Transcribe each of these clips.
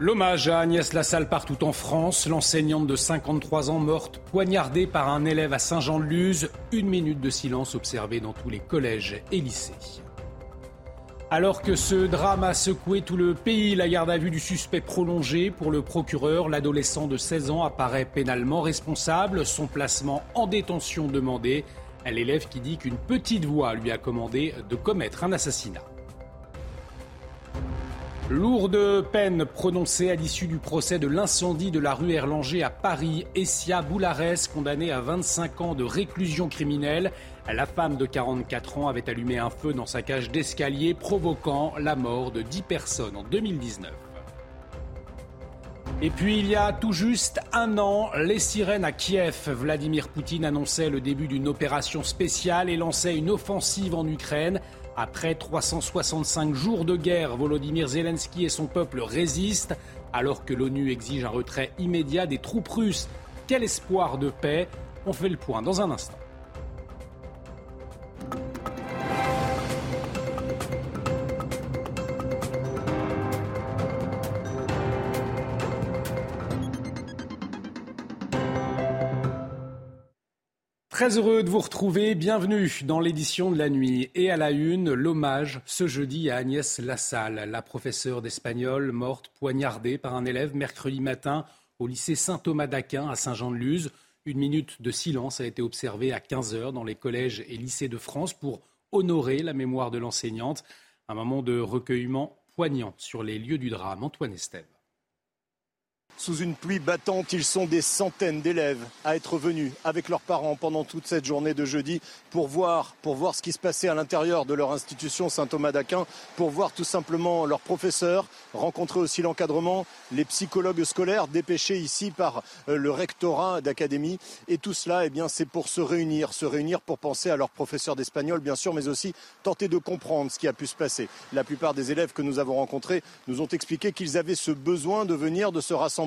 L'hommage à Agnès Lassalle partout en France, l'enseignante de 53 ans morte poignardée par un élève à Saint-Jean-de-Luz, une minute de silence observée dans tous les collèges et lycées. Alors que ce drame a secoué tout le pays, la garde à vue du suspect prolongée pour le procureur, l'adolescent de 16 ans apparaît pénalement responsable, son placement en détention demandé, l'élève qui dit qu'une petite voix lui a commandé de commettre un assassinat. Lourde peine prononcée à l'issue du procès de l'incendie de la rue Erlanger à Paris. Essia Boularès, condamnée à 25 ans de réclusion criminelle. La femme de 44 ans avait allumé un feu dans sa cage d'escalier, provoquant la mort de 10 personnes en 2019. Et puis il y a tout juste un an, les sirènes à Kiev. Vladimir Poutine annonçait le début d'une opération spéciale et lançait une offensive en Ukraine. Après 365 jours de guerre, Volodymyr Zelensky et son peuple résistent, alors que l'ONU exige un retrait immédiat des troupes russes. Quel espoir de paix? On fait le point dans un instant. Très heureux de vous retrouver. Bienvenue dans l'édition de la nuit. Et à la une, l'hommage ce jeudi à Agnès Lassalle, la professeure d'espagnol morte poignardée par un élève mercredi matin au lycée Saint-Thomas d'Aquin à Saint-Jean-de-Luz. Une minute de silence a été observée à 15 heures dans les collèges et lycées de France pour honorer la mémoire de l'enseignante. Un moment de recueillement poignant sur les lieux du drame. Antoine Estève. Sous une pluie battante, ils sont des centaines d'élèves à être venus avec leurs parents pendant toute cette journée de jeudi pour voir, ce qui se passait à l'intérieur de leur institution Saint-Thomas d'Aquin, pour voir tout simplement leurs professeurs, rencontrer aussi l'encadrement, les psychologues scolaires dépêchés ici par euh, le rectorat d'académie. Et tout cela, eh bien, c'est pour se réunir, se réunir pour penser à leurs professeurs d'espagnol, bien sûr, mais aussi tenter de comprendre ce qui a pu se passer. La plupart des élèves que nous avons rencontrés nous ont expliqué qu'ils avaient ce besoin de venir, de se rassembler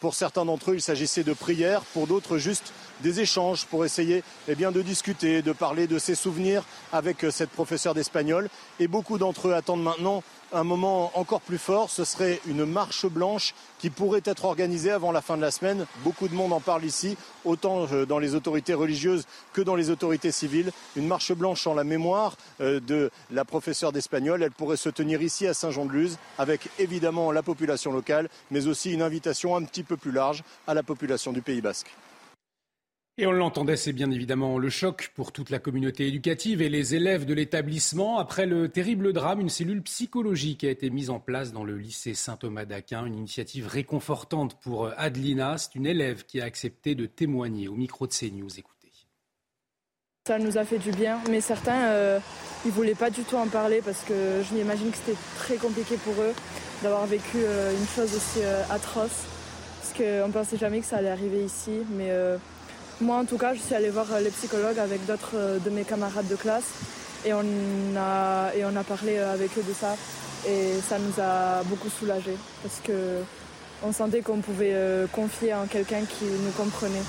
pour certains d'entre eux, il s'agissait de prières, pour d'autres, juste des échanges pour essayer eh bien, de discuter, de parler de ses souvenirs avec euh, cette professeure d'espagnol. Et beaucoup d'entre eux attendent maintenant un moment encore plus fort, ce serait une marche blanche qui pourrait être organisée avant la fin de la semaine. Beaucoup de monde en parle ici, autant euh, dans les autorités religieuses que dans les autorités civiles. Une marche blanche en la mémoire euh, de la professeure d'espagnol. Elle pourrait se tenir ici à Saint-Jean-de-Luz avec évidemment la population locale, mais aussi une invitation un petit peu plus large à la population du Pays basque. Et on l'entendait, c'est bien évidemment le choc pour toute la communauté éducative et les élèves de l'établissement. Après le terrible drame, une cellule psychologique a été mise en place dans le lycée Saint-Thomas d'Aquin, une initiative réconfortante pour Adelina. C'est une élève qui a accepté de témoigner au micro de CNews. Écoutez. Ça nous a fait du bien, mais certains, euh, ils voulaient pas du tout en parler parce que je m'imagine que c'était très compliqué pour eux d'avoir vécu euh, une chose aussi euh, atroce. Parce qu'on ne pensait jamais que ça allait arriver ici, mais moi, en tout cas, je suis allée voir euh, les psychologues avec d'autres euh, de mes camarades de classe et on a, on parlé euh, avec eux de ça. Et ça nous a beaucoup soulagés parce qu'on sentait qu'on pouvait confier en quelqu'un qui nous comprenait.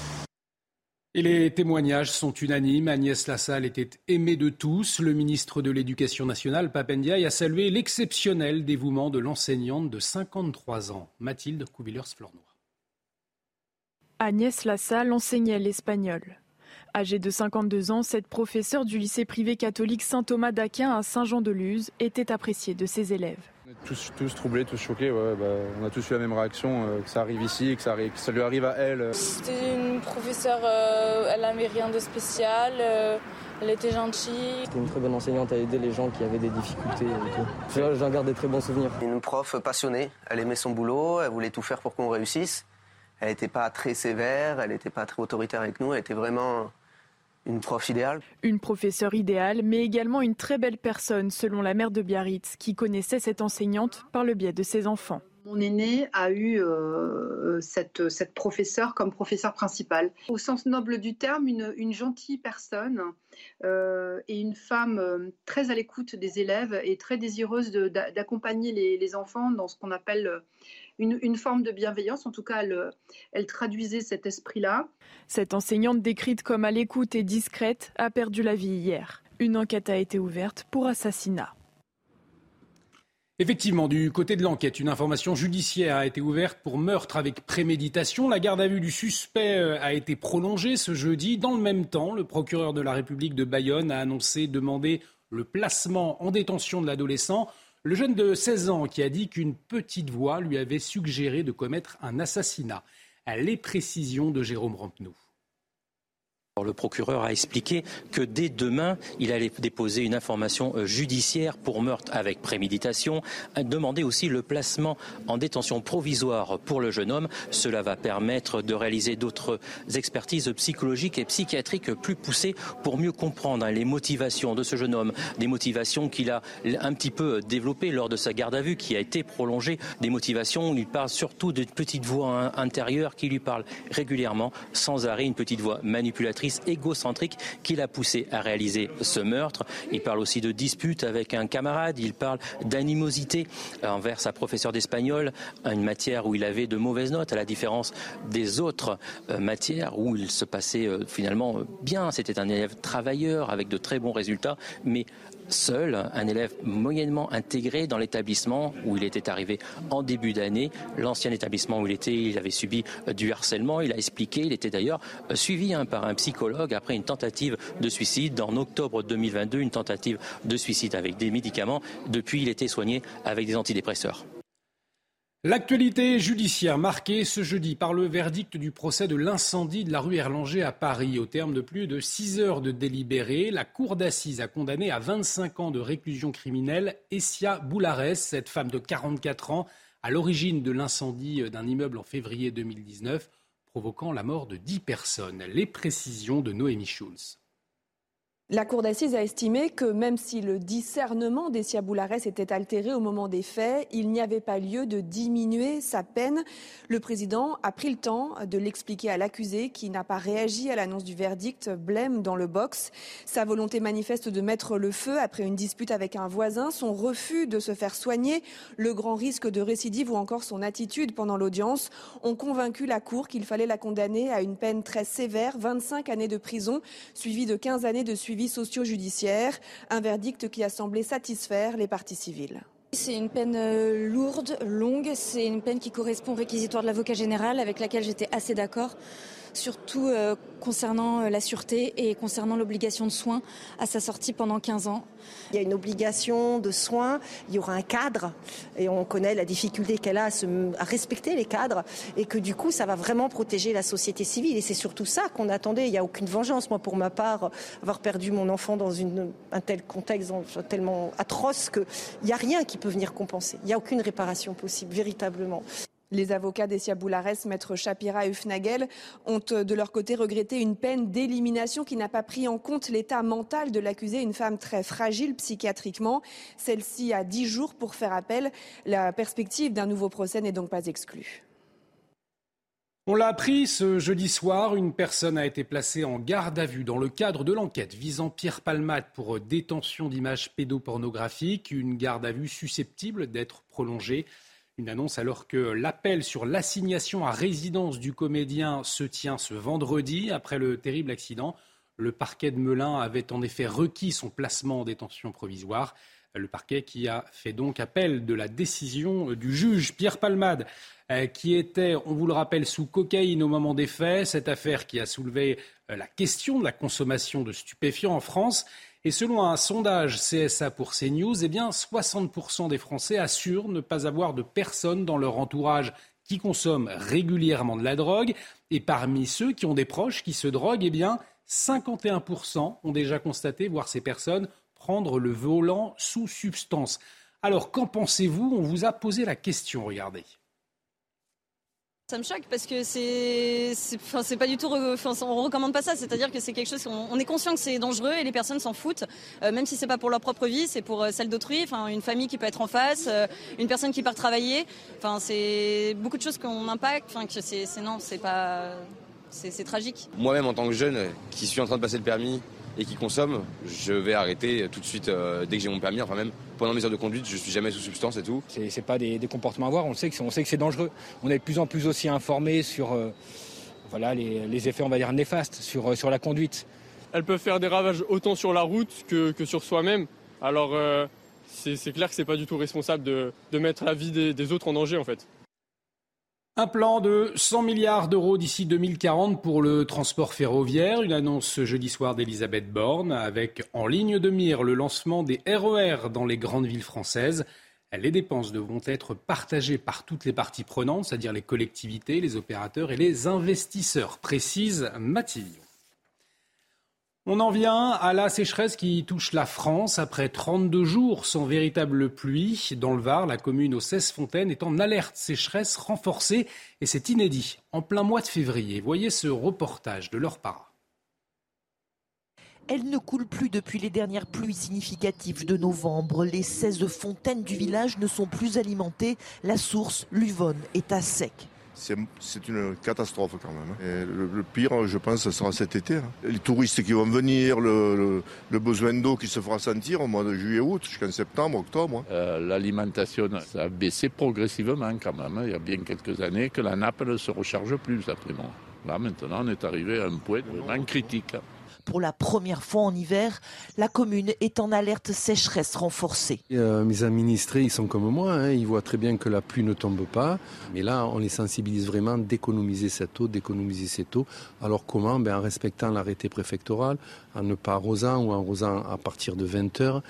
Et les témoignages sont unanimes. Agnès Lassalle était aimée de tous. Le ministre de l'Éducation nationale, Papendiaï, a salué l'exceptionnel dévouement de l'enseignante de 53 ans, Mathilde Couvillers-Flornois. Agnès Lassalle enseignait l'espagnol. Âgée de 52 ans, cette professeure du lycée privé catholique Saint-Thomas d'Aquin à Saint-Jean-de-Luz était appréciée de ses élèves. On est tous, tous troublés, tous choqués. Bah, on a tous eu la même réaction, euh, que ça arrive ici, que ça, que ça lui arrive à elle. C'était une professeure, euh, elle n'avait rien de spécial. Euh, elle était gentille. C'était une très bonne enseignante à aider les gens qui avaient des difficultés J'en garde des très bons souvenirs. Une prof passionnée, elle aimait son boulot, elle voulait tout faire pour qu'on réussisse. Elle n'était pas très sévère, elle n'était pas très autoritaire avec nous, elle était vraiment Une prof idéale Une professeure idéale, mais également une très belle personne, selon la mère de Biarritz, qui connaissait cette enseignante par le biais de ses enfants. Mon aîné a eu euh, cette, cette professeure comme professeur principale. Au sens noble du terme, une, une gentille personne euh, et une femme euh, très à l'écoute des élèves et très désireuse d'accompagner les, les, enfants dans ce qu'on appelle euh, une, une, forme de bienveillance. En tout cas, elle, elle traduisait cet esprit-là. Cette enseignante décrite comme à l'écoute et discrète a perdu la vie hier. Une enquête a été ouverte pour assassinat. Effectivement, du côté de l'enquête, une information judiciaire a été ouverte pour meurtre avec préméditation. La garde à vue du suspect euh, a été prolongée ce jeudi. Dans le même temps, le procureur de la République de Bayonne a annoncé demander le placement en détention de l'adolescent. Le jeune de 16 ans qui a dit qu'une petite voix lui avait suggéré de commettre un assassinat. Les précisions de Jérôme Rampenou. Le procureur a expliqué que dès demain, il allait déposer une information euh, judiciaire pour meurtre avec préméditation, demander aussi le placement en détention provisoire pour le jeune homme. Cela va permettre de réaliser d'autres expertises psychologiques et psychiatriques plus poussées pour mieux comprendre les motivations de ce jeune homme, des motivations qu'il a un petit peu développées lors de sa garde à vue qui a été prolongée, des motivations où il parle surtout d'une petite voix intérieure qui lui parle régulièrement, sans arrêt, une petite voix manipulatrice égocentrique qui l'a poussé à réaliser ce meurtre. Il parle aussi de dispute avec un camarade, il parle d'animosité envers sa professeure d'espagnol, une matière où il avait de mauvaises notes, à la différence des autres euh, matières où il se passait euh, finalement bien. C'était un élève travailleur avec de très bons résultats, mais seul, un élève moyennement intégré dans l'établissement où il était arrivé en début d'année. L'ancien établissement où il était, il avait subi euh, du harcèlement. Il a expliqué, il était d'ailleurs euh, suivi hein, par un psychologue après une tentative de suicide en octobre 2022, une tentative de suicide avec des médicaments. Depuis, il était soigné avec des antidépresseurs. L'actualité judiciaire marquée ce jeudi par le verdict du procès de l'incendie de la rue Erlanger à Paris. Au terme de plus de six heures de délibéré, la cour d'assises a condamné à 25 ans de réclusion criminelle Essia Boulares, cette femme de 44 ans, à l'origine de l'incendie d'un immeuble en février 2019, provoquant la mort de 10 personnes. Les précisions de Noémie Schulz. La cour d'assises a estimé que même si le discernement d'Essia Boulares était altéré au moment des faits, il n'y avait pas lieu de diminuer sa peine. Le président a pris le temps de l'expliquer à l'accusé qui n'a pas réagi à l'annonce du verdict, blême dans le box. Sa volonté manifeste de mettre le feu après une dispute avec un voisin, son refus de se faire soigner, le grand risque de récidive ou encore son attitude pendant l'audience ont convaincu la cour qu'il fallait la condamner à une peine très sévère, 25 années de prison, suivie de 15 années de suivi suivi socio-judiciaire, un verdict qui a semblé satisfaire les parties civiles. C'est une peine euh, lourde, longue, c'est une peine qui correspond au réquisitoire de l'avocat général avec laquelle j'étais assez d'accord surtout euh, concernant euh, la sûreté et concernant l'obligation de soins à sa sortie pendant 15 ans. Il y a une obligation de soins, il y aura un cadre et on connaît la difficulté qu'elle a à, respecter les cadres et que du coup ça va vraiment protéger la société civile et c'est surtout ça qu'on attendait. Il n'y a aucune vengeance. Moi pour ma part, avoir perdu mon enfant dans un tel contexte tellement atroce qu'il n'y a rien qui peut venir compenser. Il n'y a aucune réparation possible véritablement. Les avocats d'Essia Boulares, maître Shapira et Ufnagel, ont euh, de leur côté regretté une peine d'élimination qui n'a pas pris en compte l'état mental de l'accusé, une femme très fragile psychiatriquement. Celle-ci a dix jours pour faire appel. La perspective d'un nouveau procès n'est donc pas exclue. On l'a appris ce jeudi soir, une personne a été placée en garde à vue dans le cadre de l'enquête visant Pierre Palmade pour détention d'images pédopornographiques, une garde à vue susceptible d'être prolongée. Une annonce alors que l'appel sur l'assignation à résidence du comédien se tient ce vendredi après le terrible accident. Le parquet de Melun avait en effet requis son placement en détention provisoire. Le parquet qui a fait donc appel de la décision du juge Pierre Palmade, euh, qui était, on vous le rappelle, sous cocaïne au moment des faits. Cette affaire qui a soulevé euh, la question de la consommation de stupéfiants en France et selon un sondage CSA pour CNews, eh bien 60% des Français assurent ne pas avoir de personnes dans leur entourage qui consomment régulièrement de la drogue. Et parmi ceux qui ont des proches qui se droguent, eh bien 51% ont déjà constaté voir ces personnes prendre le volant sous substance. Alors qu'en pensez-vous? On vous a posé la question, regardez. Ça me choque parce que c'est, pas du tout, on recommande pas ça. C'est-à-dire que c'est quelque chose, on, est conscient que c'est dangereux et les personnes s'en foutent, euh, même si c'est pas pour leur propre vie, c'est pour euh, celle d'autrui. Enfin, une famille qui peut être en face, euh, une personne qui part travailler. Enfin, c'est beaucoup de choses qu'on impacte. Enfin, que c'est, non, c'est pas, c'est tragique. Moi-même, en tant que jeune, qui suis en train de passer le permis, et qui consomme, je vais arrêter tout de suite euh, dès que j'ai mon permis. Enfin même pendant mes heures de conduite, je suis jamais sous substance et tout. C'est pas des, comportements à voir. On sait que sait que c'est dangereux. On est de plus en plus aussi informés sur euh, voilà les, effets on va dire néfastes sur euh, sur la conduite. Elles peuvent faire des ravages autant sur la route que, sur soi-même. Alors c'est clair que c'est pas du tout responsable de, mettre la vie des, des autres en danger en fait. Un plan de 100 milliards d'euros d'ici 2040 pour le transport ferroviaire. Une annonce ce jeudi soir d'Elisabeth Borne avec en ligne de mire le lancement des RER e dans les grandes villes françaises. Les dépenses devront être partagées par toutes les parties prenantes, c'est-à-dire les collectivités, les opérateurs et les investisseurs, précise Mathilde. On en vient à la sécheresse qui touche la France après 32 jours sans véritable pluie. Dans le Var, la commune aux 16 fontaines est en alerte sécheresse renforcée et c'est inédit en plein mois de février. Voyez ce reportage de leur para. Elle ne coule plus depuis les dernières pluies significatives de novembre. Les 16 fontaines du village ne sont plus alimentées. La source, l'Uvonne, est à sec c'est une catastrophe quand même. Hein. le, pire, je pense, ce sera cet été. Hein. Les touristes qui vont venir, le, besoin d'eau qui se fera sentir au mois de juillet-août, jusqu'en septembre, octobre. Hein. Euh, l'alimentation, ça a baissé progressivement quand même. Il y a bien quelques années que la nappe ne se recharge plus, après moi. Là, maintenant, on est arrivé à un point vraiment critique. Pour la première fois en hiver, la commune est en alerte sécheresse renforcée. mes administrés, ils sont comme moi, hein. ils voient très bien que la pluie ne tombe pas. Mais là, on les sensibilise vraiment d'économiser cette eau, d'économiser cette eau. Alors comment? Ben, En respectant l'arrêté préfectoral, en ne pas arrosant ou en arrosant à partir de 20 heures.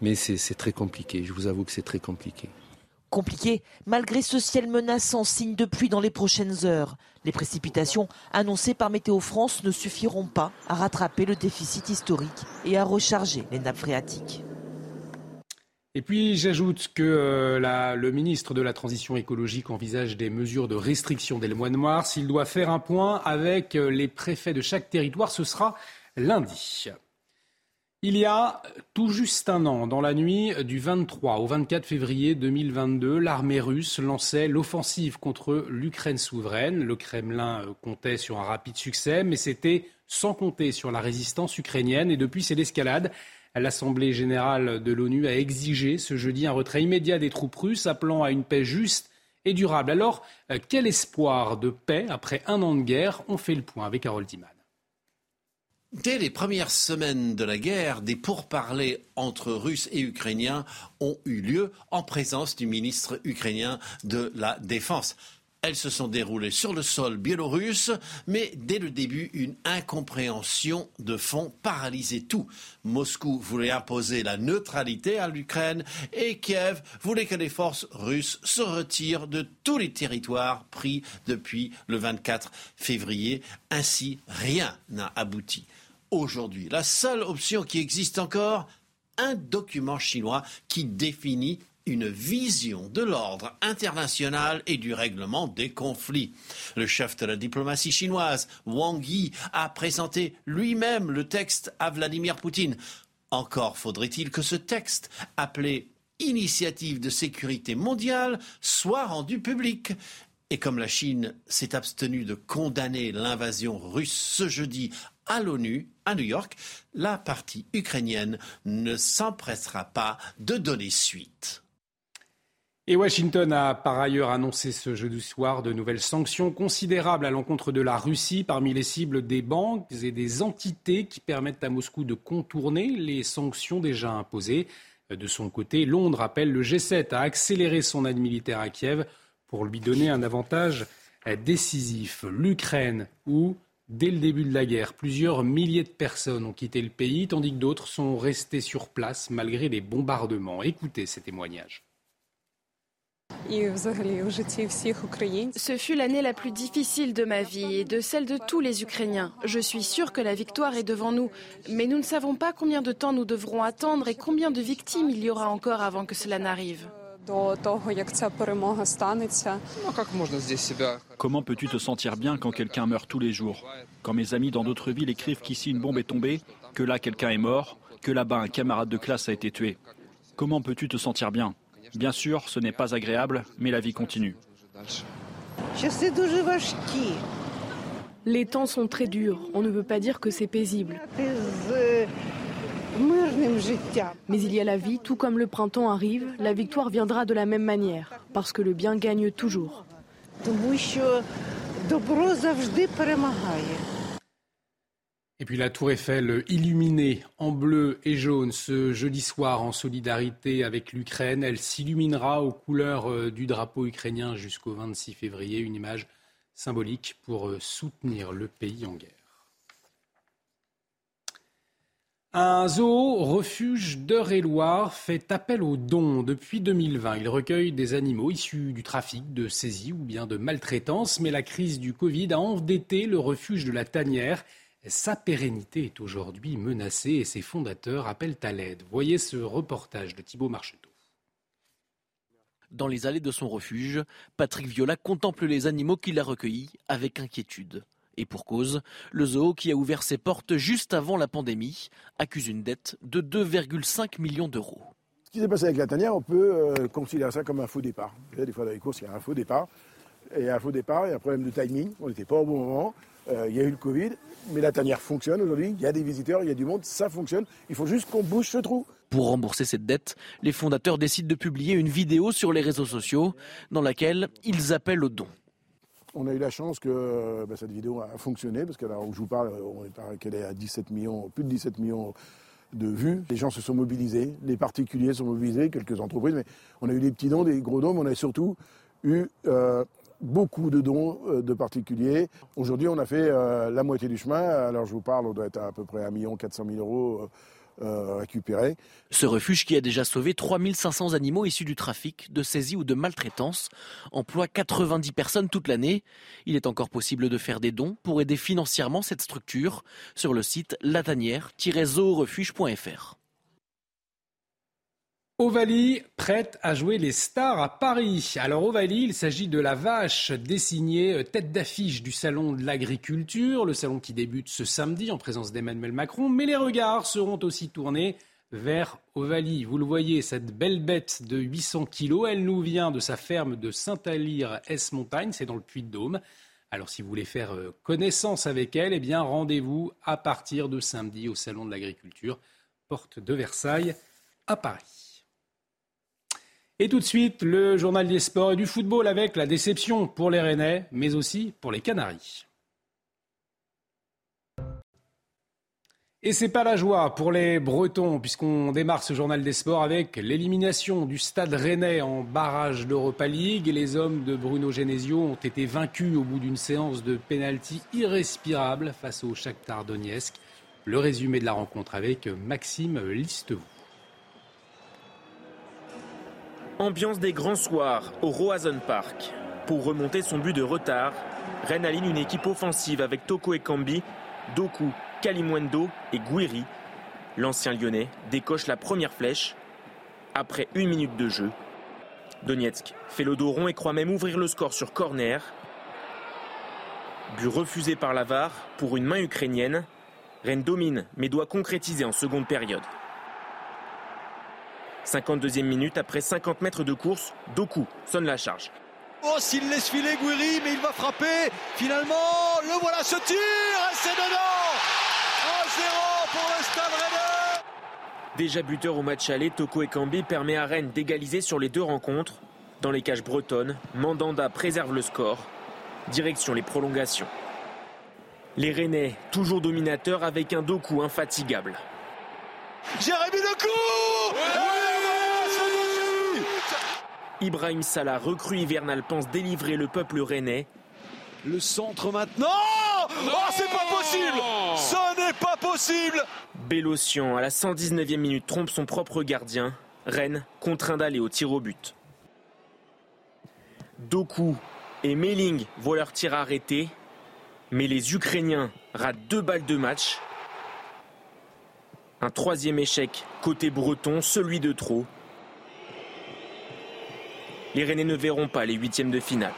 Mais c'est très compliqué, je vous avoue que c'est très compliqué compliqué malgré ce ciel menaçant signe de pluie dans les prochaines heures. Les précipitations annoncées par Météo France ne suffiront pas à rattraper le déficit historique et à recharger les nappes phréatiques. Et puis j'ajoute que euh, le ministre de la Transition écologique envisage des mesures de restriction le mois mars. S'il doit faire un point avec euh, les préfets de chaque territoire, ce sera lundi. Il y a tout juste un an, dans la nuit du 23 au 24 février 2022, l'armée russe lançait l'offensive contre l'Ukraine souveraine. Le Kremlin euh, comptait sur un rapide succès, mais c'était sans compter sur la résistance ukrainienne. Et depuis, c'est l'escalade. L'Assemblée générale de l'ONU a exigé ce jeudi un retrait immédiat des troupes russes, appelant à une paix juste et durable. Alors, euh, quel espoir de paix après un an de guerre? On fait le point avec Harold Diman. Dès les premières semaines de la guerre, des pourparlers entre Russes et Ukrainiens ont eu lieu en présence du ministre ukrainien de la Défense. Elles se sont déroulées sur le sol biélorusse, mais dès le début, une incompréhension de fond paralysait tout. Moscou voulait imposer la neutralité à l'Ukraine et Kiev voulait que les forces russes se retirent de tous les territoires pris depuis le 24 février. Ainsi, rien n'a abouti aujourd'hui. La seule option qui existe encore, un document chinois qui définit une vision de l'ordre international et du règlement des conflits. Le chef de la diplomatie chinoise, Wang Yi, a présenté lui-même le texte à Vladimir Poutine. Encore faudrait-il que ce texte, appelé Initiative de sécurité mondiale, soit rendu public. Et comme la Chine s'est abstenue de condamner l'invasion russe ce jeudi à l'ONU, à New York, la partie ukrainienne ne s'empressera pas de donner suite. Et Washington a par ailleurs annoncé ce jeudi soir de nouvelles sanctions considérables à l'encontre de la Russie parmi les cibles des banques et des entités qui permettent à Moscou de contourner les sanctions déjà imposées. De son côté, Londres appelle le G7 à accélérer son aide militaire à Kiev pour lui donner un avantage décisif. L'Ukraine, où Dès le début de la guerre, plusieurs milliers de personnes ont quitté le pays, tandis que d'autres sont restées sur place malgré les bombardements. Écoutez ces témoignages. Ce fut l'année la plus difficile de ma vie et de celle de tous les Ukrainiens. Je suis sûre que la victoire est devant nous, mais nous ne savons pas combien de temps nous devrons attendre et combien de victimes il y aura encore avant que cela n'arrive. Comment peux-tu te sentir bien quand quelqu'un meurt tous les jours? Quand mes amis dans d'autres villes écrivent qu'ici une bombe est tombée, que là quelqu'un est mort, que là-bas un camarade de classe a été tué. Comment peux-tu te sentir bien? Bien sûr, ce n'est pas agréable, mais la vie continue. Les temps sont très durs, on ne peut pas dire que c'est paisible. Mais il y a la vie, tout comme le printemps arrive, la victoire viendra de la même manière, parce que le bien gagne toujours. Et puis la tour Eiffel illuminée en bleu et jaune ce jeudi soir en solidarité avec l'Ukraine. Elle s'illuminera aux couleurs euh, du drapeau ukrainien jusqu'au 26 février. Une image symbolique pour euh, soutenir le pays en guerre. Un zoo refuge d'Eure-et-Loire fait appel aux dons depuis 2020. Il recueille des animaux issus du trafic, de saisie ou bien de maltraitance, mais la crise du Covid a endetté le refuge de la Tanière. Sa pérennité est aujourd'hui menacée et ses fondateurs appellent à l'aide. Voyez ce reportage de Thibault Marcheteau. Dans les allées de son refuge, Patrick Viola contemple les animaux qu'il a recueillis avec inquiétude. Et pour cause, le zoo qui a ouvert ses portes juste avant la pandémie accuse une dette de 2,5 millions d'euros. Ce qui s'est passé avec la tanière, on peut euh, considérer ça comme un faux départ. Des fois dans les courses, il y a un faux départ. Et un faux départ, il y a un problème de timing. On n'était pas au bon moment. Euh, il y a eu le Covid, mais la tanière fonctionne aujourd'hui. Il y a des visiteurs, il y a du monde, ça fonctionne. Il faut juste qu'on bouge ce trou. Pour rembourser cette dette, les fondateurs décident de publier une vidéo sur les réseaux sociaux dans laquelle ils appellent au don. On a eu la chance que ben, cette vidéo a fonctionné, parce que là où je vous parle, on est qu'elle est à 17 millions, plus de 17 millions de vues. Les gens se sont mobilisés, les particuliers sont mobilisés, quelques entreprises, mais on a eu des petits dons, des gros dons, mais on a surtout eu euh, beaucoup de dons euh, de particuliers. Aujourd'hui, on a fait euh, la moitié du chemin. Alors je vous parle, on doit être à peu près 1 400 000 euros euh, récupérés. Ce refuge qui a déjà sauvé 3500 animaux issus du trafic, de saisie ou de maltraitance emploie 90 personnes toute l'année. Il est encore possible de faire des dons pour aider financièrement cette structure sur le site latanière-zoorefuge.fr. Ovalie prête à jouer les stars à Paris. Alors Ovalie, il s'agit de la vache désignée euh, tête d'affiche du salon de l'agriculture, le salon qui débute ce samedi en présence d'Emmanuel Macron, mais les regards seront aussi tournés vers Ovalie. Vous le voyez, cette belle bête de 800 kilos, elle nous vient de sa ferme de Saint-Alire-S-Montagne, c'est dans le Puy-de-Dôme. Alors si vous voulez faire euh, connaissance avec elle, eh bien rendez-vous à partir de samedi au salon de l'agriculture, porte de Versailles à Paris. Et tout de suite, le journal des sports et du football avec la déception pour les Rennais, mais aussi pour les Canaries. Et c'est pas la joie pour les Bretons, puisqu'on démarre ce journal des sports avec l'élimination du Stade Rennais en barrage d'Europa League. Les hommes de Bruno Genesio ont été vaincus au bout d'une séance de pénalty irrespirable face au Shakhtar Donetsk. Le résumé de la rencontre avec Maxime Listevaux. Ambiance des grands soirs au Roazhon Park. Pour remonter son but de retard, Rennes aligne une équipe offensive avec Toko Ekambi, Doku, Kalimwendo et Guiri. L'ancien lyonnais décoche la première flèche après une minute de jeu. Donetsk fait le dos rond et croit même ouvrir le score sur corner. But refusé par l'avare pour une main ukrainienne. Rennes domine mais doit concrétiser en seconde période. 52e minute, après 50 mètres de course, Doku sonne la charge. Oh, s'il laisse filer Guiri, mais il va frapper. Finalement, le voilà ce tir, c'est dedans 1-0 pour le Stade Rennais Déjà buteur au match aller, Toko Ekambi permet à Rennes d'égaliser sur les deux rencontres. Dans les cages bretonnes, Mandanda préserve le score. Direction les prolongations. Les Rennais, toujours dominateurs avec un Doku infatigable. Jérémy Doku Ibrahim Salah, recrue hivernal, pense délivrer le peuple rennais. Le centre maintenant Oh, c'est pas possible Ce n'est pas possible Bélocian, à la 119e minute, trompe son propre gardien. Rennes contraint d'aller au tir au but. Doku et Melling voient leur tir arrêté, mais les Ukrainiens ratent deux balles de match. Un troisième échec côté breton, celui de trop. Les Rennais ne verront pas les huitièmes de finale.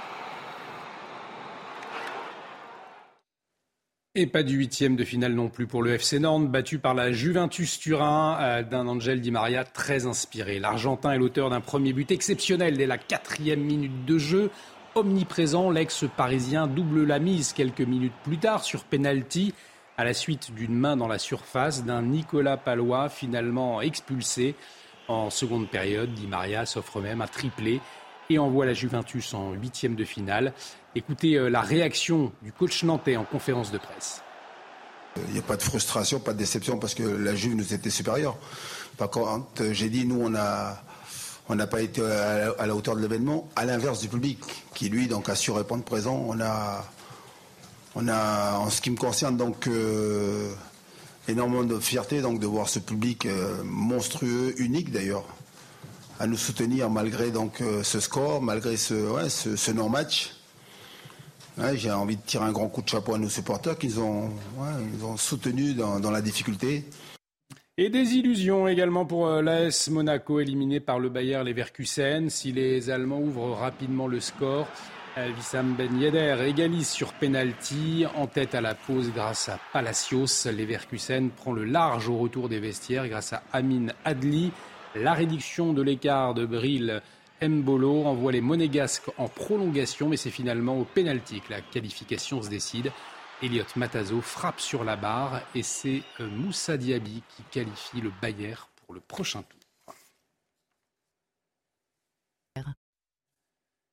Et pas du huitième de finale non plus pour le FC Nantes, battu par la Juventus Turin euh, d'un Angel Di Maria très inspiré. L'Argentin est l'auteur d'un premier but exceptionnel dès la quatrième minute de jeu. Omniprésent, l'ex-parisien double la mise quelques minutes plus tard sur penalty à la suite d'une main dans la surface d'un Nicolas Palois finalement expulsé. En seconde période, Di Maria s'offre même à tripler et envoie la Juventus en huitième de finale. Écoutez euh, la réaction du coach nantais en conférence de presse. Il n'y a pas de frustration, pas de déception parce que la Juve nous était supérieure. Par contre, j'ai dit, nous, on a, n'a pas été à la, hauteur de l'événement, à l'inverse du public, qui lui donc a su répondre présent. On a, a, en ce qui me concerne, donc euh, énormément de fierté de voir ce public euh, monstrueux, unique d'ailleurs, à nous soutenir malgré donc ce score, malgré ce, non-match. J'ai envie de tirer un grand coup de chapeau à nos supporters qui ont, ouais, ont soutenu dans, dans, la difficulté. Et des illusions également pour euh, l'AS Monaco éliminé par le Bayer Leverkusen. Si les Allemands ouvrent rapidement le score, euh, Wissam Ben Yedder égalise sur penalty en tête à la pause grâce à Palacios. Leverkusen prend le large au retour des vestiaires grâce à Amin Adli. La réduction de l'écart de Brill Mbolo envoie les Monégasques en prolongation, mais c'est finalement au pénalty que la qualification se décide. Elliot Matazo frappe sur la barre et c'est euh, Moussa Diaby qui qualifie le Bayer pour le prochain tour.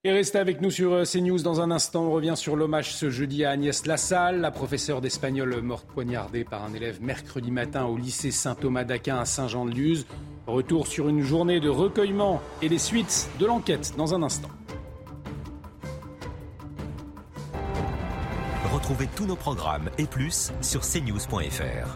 Et restez avec nous sur euh, CNews dans un instant. On revient sur l'hommage ce jeudi à Agnès Lassalle, la professeure d'espagnol morte poignardée par un élève mercredi matin au lycée Saint-Thomas d'Aquin à Saint-Jean-de-Luz. Retour sur une journée de recueillement et les suites de l'enquête dans un instant. Retrouvez tous nos programmes et plus sur cnews.fr.